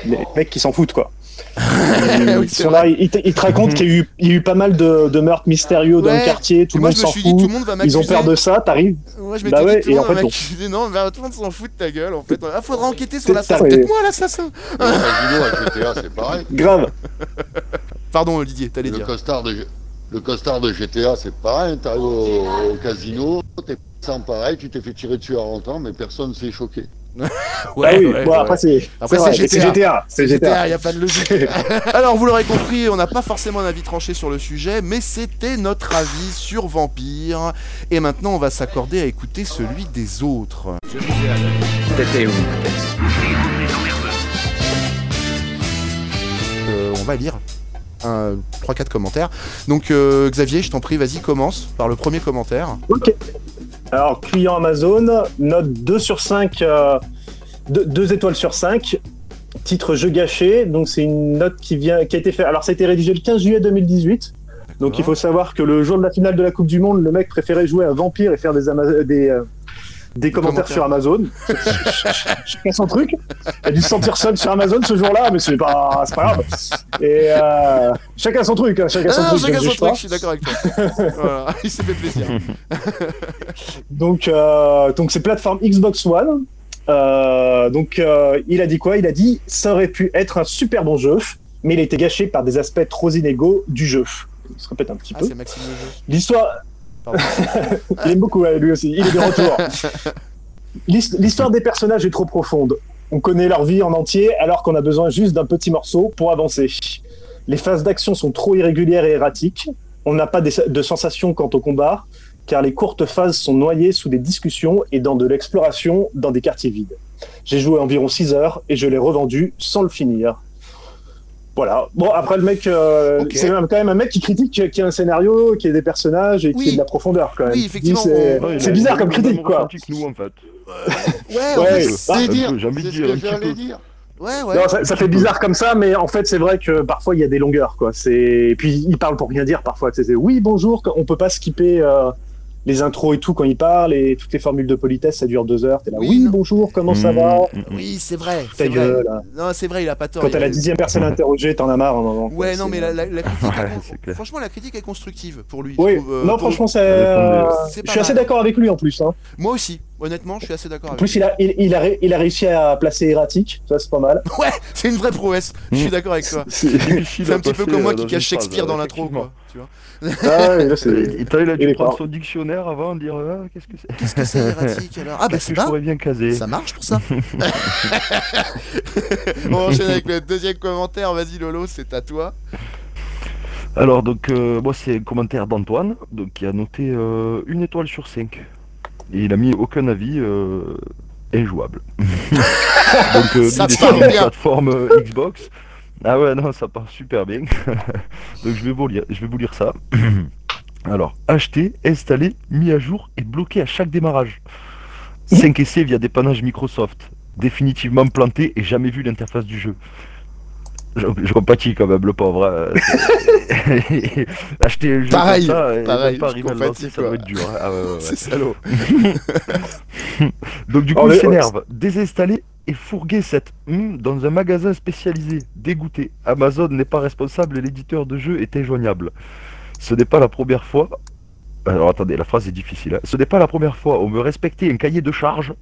les mecs qui s'en foutent quoi. Ils, Oui, ils c'est sont là, ils, te- ils te racontent qu'il y, a eu- il y a eu pas mal de, de meurtres mystérieux dans Ouais. le quartier, tout le monde s'en dit, tout fout. le monde va Ils ont peur de ça, t'arrives. Moi, je m'étais Bah dit, ouais, tout le et en fait, va bon. m'accuser. Non, bah, tout le monde s'en fout de ta gueule, en fait. Ah, faudra enquêter sur l'assassin. Peut-être ouais. moi, l'assassin. Le casino à GTA, c'est pareil. Grave. Pardon, Didier, t'allais Le dire. costard de, le costard de GTA, c'est pareil. T'arrives au, au casino, t'es sans pareil, tu t'es fait tirer dessus à 30 ans, mais personne s'est choqué. ah oui, bon, après c'est Après, c'est GTA. GTA. C'est GTA, il n'y a pas de logique. Alors, vous l'aurez compris, on n'a pas forcément un avis tranché sur le sujet, mais c'était notre avis sur Vampire. Et maintenant, on va s'accorder à écouter celui des autres. T'étais où, Euh, on va lire 3-4 commentaires. Donc, euh, Xavier, je t'en prie, vas-y, commence par le premier commentaire. Ok. Alors, client Amazon, note 2 sur 5, 2, étoiles sur 5. Titre jeu gâché. Donc, c'est une note qui, vient, qui a été faite. Alors, ça a été rédigé le 15 juillet 2018. Donc, il faut savoir que le jour de la finale de la Coupe du Monde, le mec préférait jouer à Vampire et faire des, des, euh, des commentaires, commentaires. sur Amazon. Chacun son truc. Il a dû se sentir seul sur Amazon ce jour-là, mais c'est pas, c'est pas grave. Et euh, chacun son truc. hein, chacun son Ah, truc. chacun je son truc, je suis d'accord avec toi. voilà, il s'est fait plaisir. Donc, euh, donc c'est plateforme Xbox One. Euh, donc, euh, il a dit quoi? Il a dit ça aurait pu être un super bon jeu, mais il a été gâché par des aspects trop inégaux du jeu. Il se répète un petit Ah, peu. L'histoire. il aime beaucoup ouais, lui aussi. Il est de retour. L'hist- L'histoire des personnages est trop profonde. On connaît leur vie en entier, alors qu'on a besoin juste d'un petit morceau pour avancer. Les phases d'action sont trop irrégulières et erratiques. On n'a pas de sensation quant au combat, car les courtes phases sont noyées sous des discussions et dans de l'exploration dans des quartiers vides. J'ai joué environ 6 heures et je l'ai revendu sans le finir. Voilà. Bon, après, le mec, euh, c'est quand même un mec qui critique qu'il y a un scénario, qu'il y ait des personnages et qu'il y Oui. ait de la profondeur quand même. Oui, effectivement, C'est Ouais, a- bizarre a comme critique, quoi. nous, en fait. Ouais, en Ouais. fait, C'est dire, j'ai envie de dire, ouais, ouais. Non, ça, ça fait bizarre comme ça, mais en fait, c'est vrai que parfois il y a des longueurs, quoi. C'est et puis il parle pour rien dire parfois. C'est c'est, oui, bonjour. On peut pas skipper euh, les intros et tout quand il parle et toutes les formules de politesse, ça dure deux heures. T'es là, Oui, bonjour, comment ça Mmh, va mmh, mmh. Oui, c'est vrai. Ta C'est vrai. gueule. là. Non, c'est vrai, il a pas tort. Quand t'as la dixième personne interrogée, t'en as marre. un moment, quoi. Ouais, non, mais la, la- la critique, Ouais, franchement, la critique est constructive pour lui. je Oui, trouve, euh, non, pour- franchement, c'est. euh, C'est je suis assez d'accord avec lui en plus. Hein. Moi aussi, honnêtement, je suis assez d'accord En avec plus, il a, il, il a, ré- il a réussi à placer erratique. Ça, c'est pas mal. Ouais, c'est une vraie prouesse. Je suis Mm. d'accord avec toi. C'est un petit peu comme moi euh, qui cache Shakespeare dans l'intro, effectivement. quoi. Tu vois Ah, ouais, là, c'est- Il a dû prendre son dictionnaire avant, dire ah, qu'est-ce que c'est Qu'est-ce que c'est erratique alors Ah bah c'est que je pas. bien caser Ça marche pour ça. On enchaîne avec le deuxième commentaire. Vas-y Lolo, c'est à toi. Alors donc euh, moi c'est un commentaire d'Antoine donc qui a noté euh, une étoile sur 5 et il a mis aucun avis euh, injouable. donc euh, Ça sur une plateforme euh, Xbox. Ah ouais non ça part super bien. donc je vais vous lire je vais vous lire ça. Alors acheter, installer, mis à jour et bloqué à chaque démarrage. 5 essais via dépannage Microsoft. Définitivement planté et jamais vu l'interface du jeu. Je, je compatis quand même le pauvre. hein. Acheter un jeu Pareil, comme ça et pareil, même pas je arriver à le compatis, lancer, ça doit être dur. hein. Ah ouais, ouais, ouais. C'est salaud. Donc du Oh, coup il les- s'énerve, désinstaller et fourguer cette hmm dans un magasin spécialisé. Dégoûté. Amazon n'est pas responsable et l'éditeur de jeu est injoignable. Ce n'est pas la première fois. Alors attendez, la phrase est difficile. hein. Ce n'est pas la première fois. On veut respecter un cahier de charge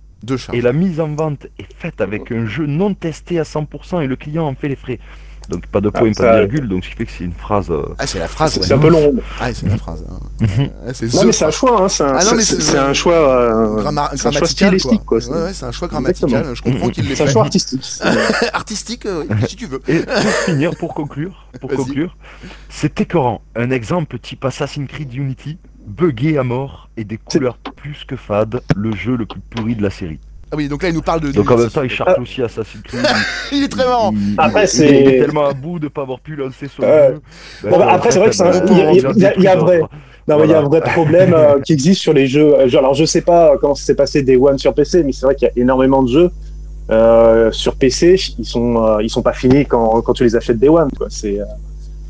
Et la mise en vente est faite avec un jeu non testé à 100% et le client en fait les frais. Donc pas de point, Ah, pas de virgule, donc ce qui fait que c'est une phrase. euh, Ah c'est la phrase. C'est ouais. un peu long. Ah c'est la phrase. hein. Ah, c'est Non, mais c'est un choix. Hein. C'est un, Ah non, mais c'est- c'est- c'est un choix, euh, Gramma- un choix grammatical stylistique. quoi. Quoi. Ouais, ouais, c'est un choix grammatical. Exactement. Je comprends qu'il l'ait C'est un choix artistique. Artistique, euh, oui, si tu veux. Et pour finir, pour conclure, pour conclure, c'est écœurant. Un exemple type Assassin's Creed Unity, buggé à mort et des couleurs plus que fades, le jeu le plus pourri de la série. Ah oui, donc là, il nous parle de. Donc en même ça, temps, il c'est- charge aussi Assassin's Creed. Il est très marrant. Il- Après, il- c'est- Il est tellement à bout de pas avoir pu lancer son Ouais. jeu. Bon, bah, après, c'est vrai que c'est un- il y a- des vrai. Non, mais il y a un vrai problème euh, qui existe sur les jeux. Euh, genre, Alors, je sais pas comment ça s'est passé Day One sur PC, mais c'est vrai qu'il y a énormément de jeux euh, sur PC. Ils sont, euh, ils sont pas finis quand, quand tu les achètes Day One. Quoi. C'est, euh,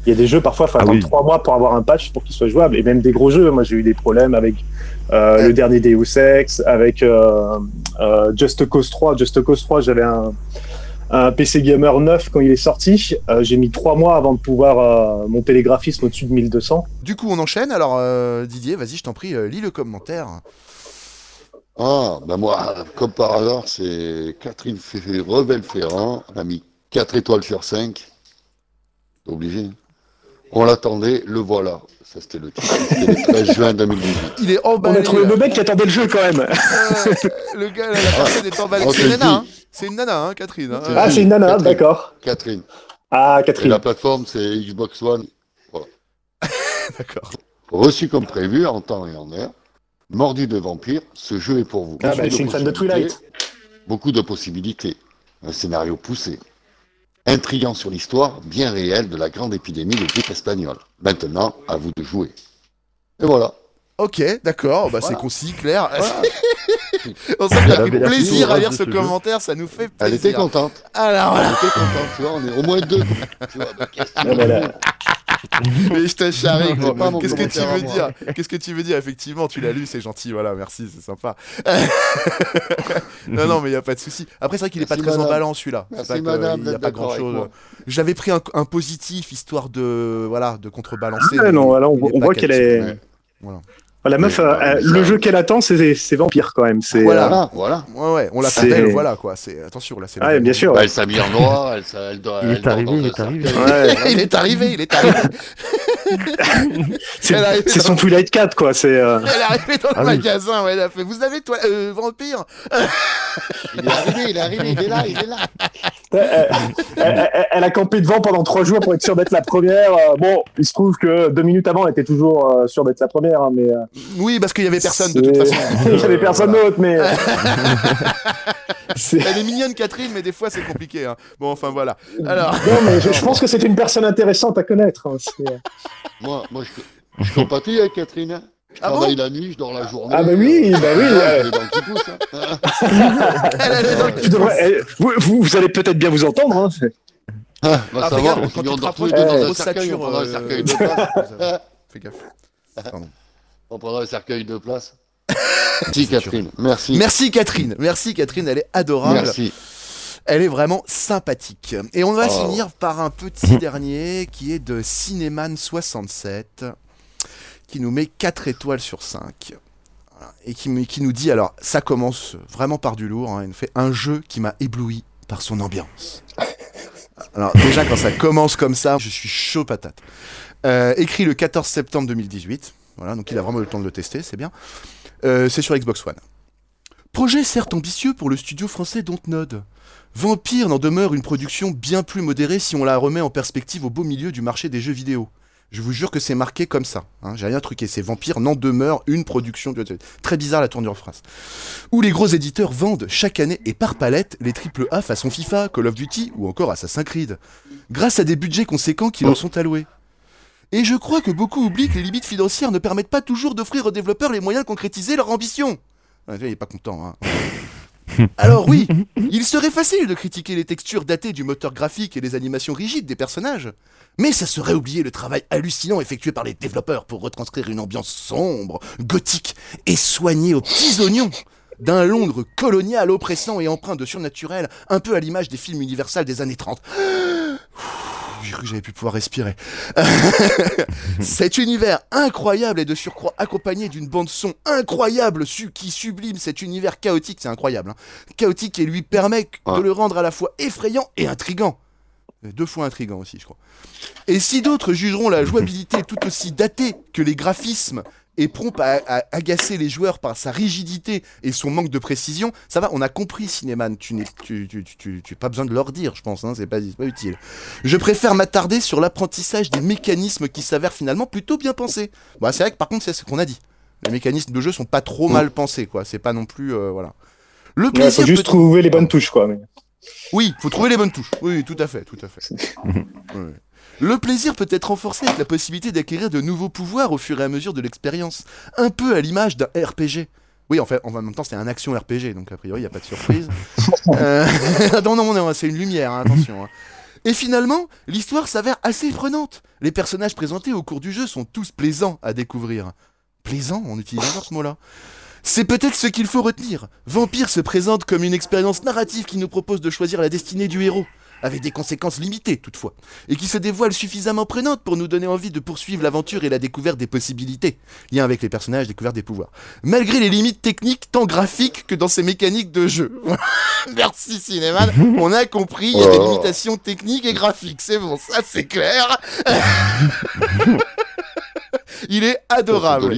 il y a des jeux parfois, il faut Ah attendre trois mois pour avoir un patch pour qu'ils soient jouables. Et même des gros jeux. Moi, j'ai eu des problèmes avec euh, le dernier Deus Ex, avec euh, euh, Just Cause 3. Just Cause 3, j'avais un, un PC gamer neuf quand il est sorti. Euh, j'ai mis trois mois avant de pouvoir euh, monter les graphismes au-dessus de 1200. Du coup, on enchaîne. Alors, euh, Didier, vas-y, je t'en prie, euh, lis le commentaire. Ah, ben moi, comme par hasard, c'est Catherine Revel-Ferrand, elle a mis 4 étoiles sur 5. T'es obligé. On l'attendait, le voilà. Ça, c'était le titre. C'était le 13 juin 2018. Il est On emballé. a trouvé le mec qui attendait le jeu quand même. Euh, le gars, là, la personne est emballée. C'est une nana, hein. C'est une nana, hein, Catherine. hein. C'est- Ah, c'est une nana, Catherine. d'accord. Catherine. Ah, Et Catherine. la plateforme, c'est Xbox One. D'accord. Reçu comme prévu, en temps et en heure. Mordu de vampire, ce jeu est pour vous. Ah, bah, c'est une fan de Twilight. Beaucoup de possibilités. Un scénario poussé. Intriguant sur l'histoire bien réelle de la grande épidémie de grippe espagnole. Maintenant, à vous de jouer. Et voilà. Ok, d'accord, bah, Voilà. c'est concis, clair. Voilà. on avait la plaisir à lire ce commentaire, ça nous fait Elle était plaisir. contente. Alors Elle était contente, tu vois, on est au moins deux. Tu vois, bah, mais je te charrie, gros. Qu'est-ce que tu veux dire Qu'est-ce que tu veux dire Effectivement, tu l'as lu, c'est gentil, voilà, merci, c'est sympa. non, non, mais il n'y a pas de souci. Après, c'est vrai qu'il est pas très madame. emballant celui-là. C'est Merci, madame, Il n'y a pas grand-chose. J'avais pris un, un positif histoire de voilà de contrebalancer. Ah, non, là, on, on voit qu'elle est. Voilà. La meuf, Mais, euh, ça- le jeu qu'elle attend, c'est c'est Vampire quand même. C'est, Voilà. euh, Voilà. Ouais, ouais, on l'appelle, voilà quoi. C'est attention là, c'est. Ah, bien sûr. Bah, elle s'habille en noir, elle, doit. Il est arrivé, il est arrivé. il est arrivé, il est arrivé. c'est son Twilight 4, quoi. C'est. euh, Elle est arrivée dans le Ah oui. magasin, ouais, elle a fait. Vous avez toi, euh, vampire Il est arrivé, il est arrivé, il est là, il est là. elle, elle- elle- elle a campé devant pendant trois jours pour être sûre d'être la première. Euh, Bon, il se trouve que deux minutes avant, elle était toujours euh, sûre d'être la première, hein, mais. euh, Oui, parce qu'il y avait personne de toute façon. il y avait personne Voilà. d'autre, mais. Euh, Elle est mignonne, Catherine, mais des fois c'est compliqué. hein. Bon, enfin voilà. Alors, Non, mais je, je pense que c'est une personne intéressante à connaître. hein, euh, Moi, moi je, je compatis avec Catherine. hein. Je Ah bon travaille la nuit, je dors la journée. Ah bah oui, bah oui, Ouais, ouais. j'ai les dents qui poussent, hein. elle, elle est dans le devrais- eh, vous, vous- vous allez peut-être bien vous entendre. Hein, Ah, va Ah, savoir, gaffe, on quand on tu te dort tous les rapproches deux de dans la un cercueil, on ossature, prendra un euh, cercueil de place. Fais gaffe. On prendra un cercueil de place. Si, Catherine, merci. Merci Catherine, merci Catherine, elle est adorable. Merci. Elle est vraiment sympathique. Et on va Oh. finir par un petit dernier qui est de Cinéman67, qui nous met 4 étoiles sur 5. Voilà. Et qui nous dit, alors ça commence vraiment par du lourd, hein, il nous fait un jeu qui m'a ébloui par son ambiance. Alors déjà quand ça commence comme ça, je suis chaud patate. Euh, écrit le 14 septembre 2018, voilà, donc il a vraiment eu le temps de le tester, c'est bien. Euh, c'est sur Xbox One. Projet certes ambitieux pour le studio français Dontnod. Vampire n'en demeure une production bien plus modérée si on la remet en perspective au beau milieu du marché des jeux vidéo. Je vous jure que c'est marqué comme ça. hein, J'ai rien truqué. C'est Vampire n'en demeure une production. Très bizarre la tournure de phrase. Où les gros éditeurs vendent chaque année et par palette les AAA façon FIFA, Call of Duty ou encore Assassin's Creed. Grâce à des budgets conséquents qui leur sont alloués. Et je crois que beaucoup oublient que les limites financières ne permettent pas toujours d'offrir aux développeurs les moyens de concrétiser leur ambition. Ah, Il est pas content, hein. Alors oui, il serait facile de critiquer les textures datées du moteur graphique et les animations rigides des personnages, mais ça serait oublier le travail hallucinant effectué par les développeurs pour retranscrire une ambiance sombre, gothique et soignée aux petits oignons d'un Londres colonial oppressant et empreint de surnaturel, un peu à l'image des films universels des années 30. Cru que j'avais pu pouvoir respirer. cet univers incroyable et de surcroît accompagné d'une bande son incroyable qui sublime cet univers chaotique, c'est incroyable, hein, chaotique et lui permet de le rendre à la fois effrayant et intrigant. Euh, Deux fois intrigant aussi, je crois. Et si d'autres jugeront la jouabilité tout aussi datée que les graphismes et prompt à, à agacer les joueurs par sa rigidité et son manque de précision, ça va, on a compris Cinéman, tu n'es tu, tu, tu, tu- tu- pas besoin de leur dire, je pense, hein, c'est pas, utile. Je préfère m'attarder sur l'apprentissage des mécanismes qui s'avèrent finalement plutôt bien pensés. Bah, c'est vrai que par contre, c'est ce qu'on a dit. Les mécanismes de jeu sont pas trop mal pensés, quoi. C'est pas non plus, euh, voilà. Le Il plaisir faut juste trouver les bonnes touches, quoi. mais- Oui, faut trouver les bonnes touches. Oui, tout à fait, tout à fait. Ouais. Le plaisir peut être renforcé avec la possibilité d'acquérir de nouveaux pouvoirs au fur et à mesure de l'expérience, un peu à l'image d'un RPG. Oui, en fait, en même temps, c'est un action RPG, donc a priori, il n'y a pas de surprise. Euh, non, non, non, c'est une lumière, hein, attention. hein. Et finalement, l'histoire s'avère assez prenante. Les personnages présentés au cours du jeu sont tous plaisants à découvrir. Plaisant, on utilise encore ce mot-là. C'est peut-être ce qu'il faut retenir. Vampire se présente comme une expérience narrative qui nous propose de choisir la destinée du héros, avec des conséquences limitées toutefois, et qui se dévoile suffisamment prenante pour nous donner envie de poursuivre l'aventure et la découverte des possibilités, lien avec les personnages, découverte des pouvoirs, malgré les limites techniques tant graphiques que dans ses mécaniques de jeu. Merci Cinéman, on a compris, il y a des Oh. limitations techniques et graphiques, c'est bon, ça c'est clair. il est adorable.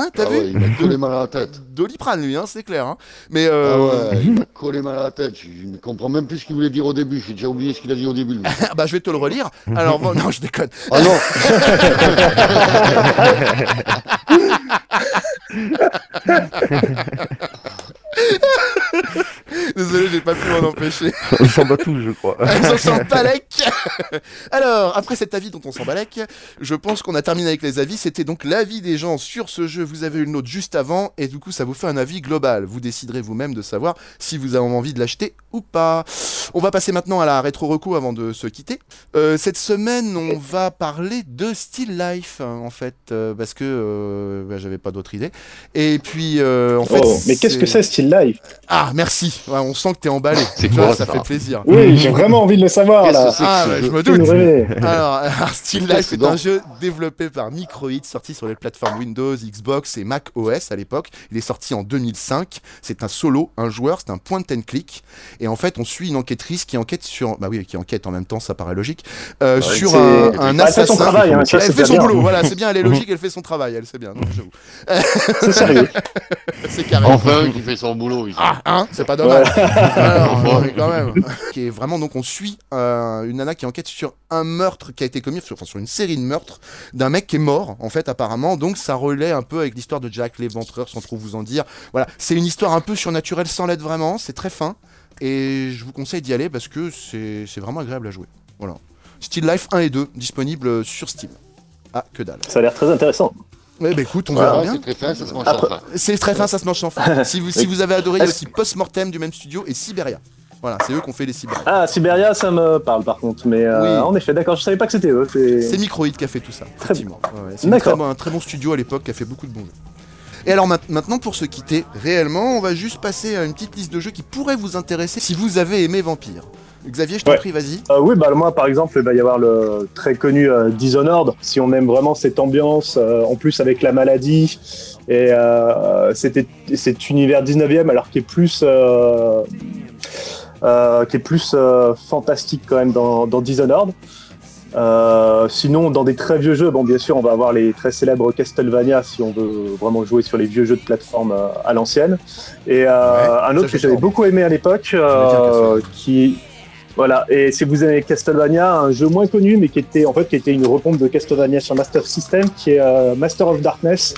Hein. T'as Ah vu ouais, il m'a collé mal à la tête. Doliprane lui, hein, c'est clair. Hein. Mais Ah euh... ouais, il m'a collé mal à la tête. Je ne comprends même plus ce qu'il voulait dire au début. J'ai déjà oublié ce qu'il a dit au début. bah je vais te le relire. Alors bon, non, je déconne. Ah non Désolé, j'ai pas pu m'en empêcher. On s'en bat tous, je crois. on s'en balèque. Alors, après cet avis dont on s'en balèque, je pense qu'on a terminé avec les avis. C'était donc l'avis des gens sur ce jeu. Vous avez eu le nôtre juste avant, et du coup, ça vous fait un avis global. Vous déciderez vous-même de savoir si vous avez envie de l'acheter ou pas. On va passer maintenant à la rétro reco avant de se quitter. Euh, cette semaine, on va parler de Still Life, hein, en fait, euh, parce que euh, bah, j'avais pas d'autre idée. Et puis, euh, en fait, Oh, mais qu'est-ce que c'est Still Life? Ah, merci. Ouais, on sent que t'es emballé. C'est quoi, ça ça fait plaisir. Oui, j'ai vraiment envie de le savoir, là. Ah, je me doute. Alors, alors, Still Life est un jeu développé par Microids, sorti sur les plateformes Windows, Xbox et Mac OS à l'époque. Il est sorti en 2005. C'est un solo, un joueur, c'est un point and click. Et en fait, on suit une enquêtrice qui enquête sur, bah oui, qui enquête en même temps, ça paraît logique, euh, sur un, un Elle fait assassin. son travail, hein, ça, elle fait son bien. boulot, voilà, c'est bien, elle est logique, elle fait son travail, elle sait bien, non, j'avoue. C'est sérieux. C'est carré. Enfin, qui fait son boulot. ici. Ah, hein, c'est pas dommage. Alors, mais quand même. Qui est vraiment donc on suit euh, une nana qui enquête sur un meurtre qui a été commis, sur, enfin, sur une série de meurtres d'un mec qui est mort en fait apparemment. Donc ça relaie un peu avec l'histoire de Jack l'Éventreur sans trop vous en dire. Voilà, c'est une histoire un peu surnaturelle sans l'être vraiment. C'est très fin et je vous conseille d'y aller parce que c'est c'est vraiment agréable à jouer. Voilà. Still Life 1 et 2 disponibles sur Steam. Ah que dalle. Ça a l'air très intéressant. Ouais, bah écoute, on Voilà, verra bien. c'est très fin, ça se mange Après- sans fin. C'est très fin, ça se mange sans fin. Si vous, si vous avez adoré, il y a aussi Post-Mortem du même studio et Siberia. Voilà, c'est eux qui ont fait les Siberia. Ah, Siberia, ça me parle par contre. Mais euh, Oui. en effet, d'accord, je savais pas que c'était eux. c'est- Microïd qui a fait tout ça. Très effectivement. Ouais, ouais, c'est un très bon studio à l'époque qui a fait beaucoup de bons jeux. Et alors ma- maintenant, pour se quitter, réellement, on va juste passer à une petite liste de jeux qui pourraient vous intéresser si vous avez aimé Vampire. Xavier, je t'en Ouais. prie, vas-y. Euh, oui, bah moi par exemple, il va y avoir le très connu euh, Dishonored. Si on aime vraiment cette ambiance, euh, en plus avec la maladie et euh, c'était cet univers 19e, alors qui est plus euh, euh, qui est plus euh, fantastique quand même dans, dans Dishonored. Euh, sinon, dans des très vieux jeux, bon, bien sûr, on va avoir les très célèbres Castlevania si on veut vraiment jouer sur les vieux jeux de plateforme euh, à l'ancienne. Et euh, un autre j'ai que j'avais beaucoup aimé à l'époque, euh, qui voilà. Et si vous aimez Castlevania, un jeu moins connu, mais qui était en fait qui était une repompe de Castlevania sur Master System, qui est euh, Master of Darkness.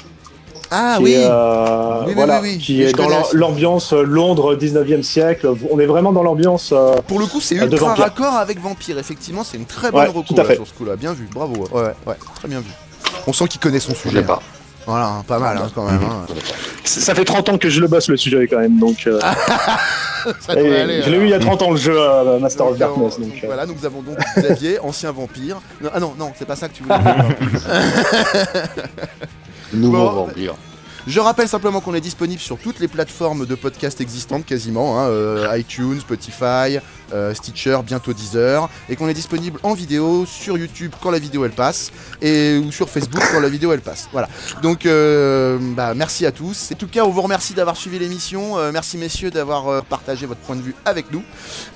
Ah qui oui est, euh, Oui, oui, voilà, oui, oui. qui est dans l'ambiance euh, Londres 19e siècle. On est vraiment dans l'ambiance. euh, Pour le coup, c'est de ultra Vampire. raccord avec Vampire. Effectivement, c'est une très bonne Ouais, reco tout à là, fait. sur ce coup-là. Bien vu, bravo. Ouais, ouais, ouais, très bien vu. On sent qu'il connaît son Je sujet. sais pas. Voilà, pas mal hein, quand même. hein. Ça fait 30 ans que je le bosse le sujet quand même, donc. euh, Ça et devrait aller, je l'ai eu il y a 30 ans le jeu euh, Master of Donc, Darkness. euh, Donc, euh, Voilà, nous avons donc Xavier, ancien vampire. Non, ah non, non, c'est pas ça que tu voulais dire. Nouveau Bon, vampire. Je rappelle simplement qu'on est disponible sur toutes les plateformes de podcast existantes quasiment, hein, euh, iTunes, Spotify, euh, Stitcher, bientôt Deezer, et qu'on est disponible en vidéo sur YouTube quand la vidéo elle passe, et ou sur Facebook quand la vidéo elle passe. Voilà. Donc euh, bah, merci à tous. En tout cas, on vous remercie d'avoir suivi l'émission. Merci messieurs d'avoir partagé votre point de vue avec nous.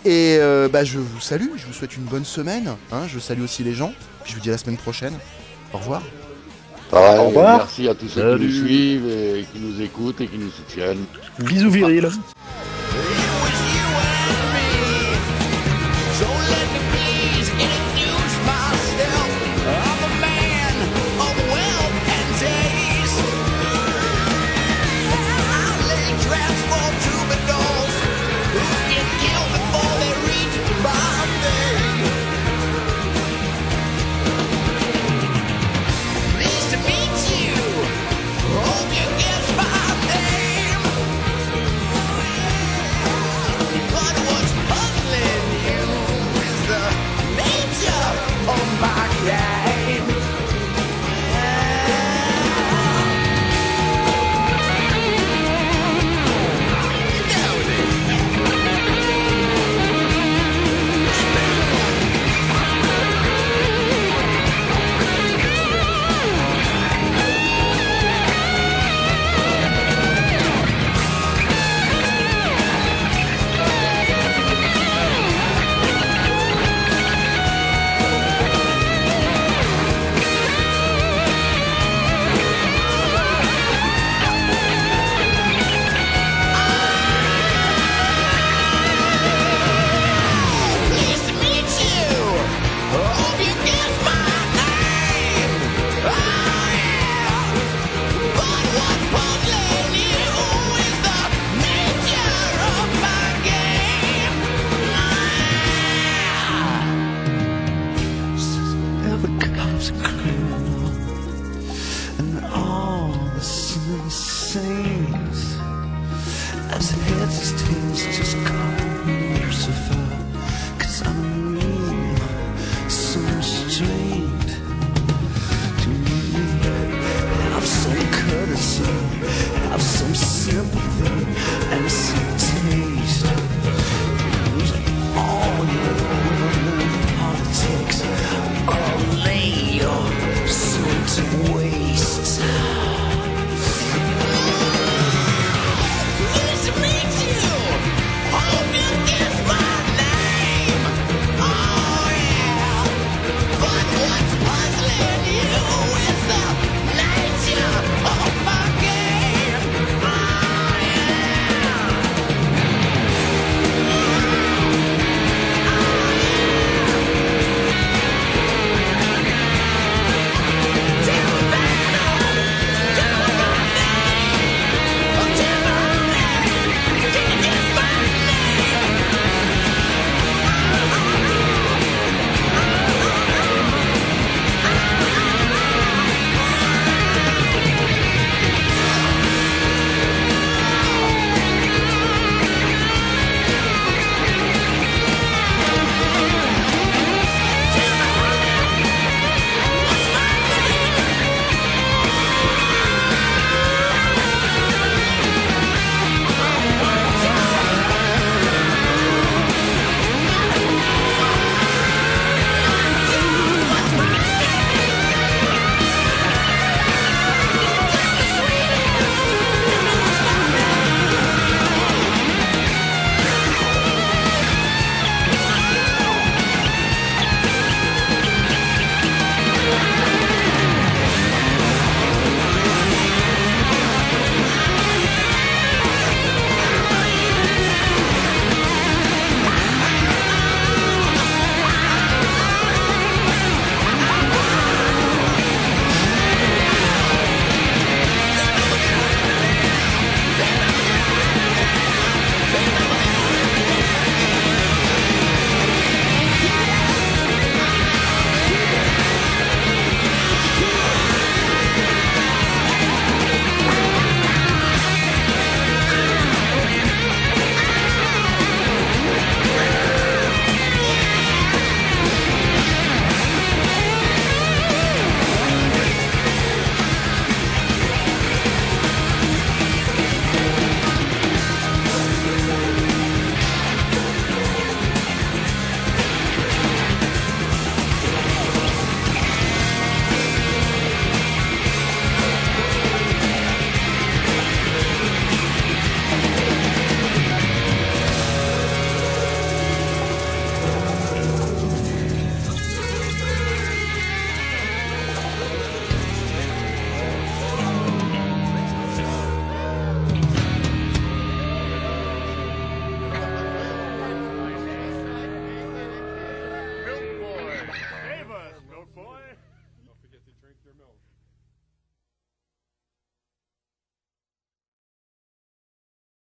Et bah, je vous salue, je vous souhaite une bonne semaine. hein. je salue aussi les gens. Puis je vous dis à la semaine prochaine. Au revoir. Pareil, Au revoir. merci à tous ceux qui Salut. nous suivent et qui nous écoutent et qui nous soutiennent. Bisous viril.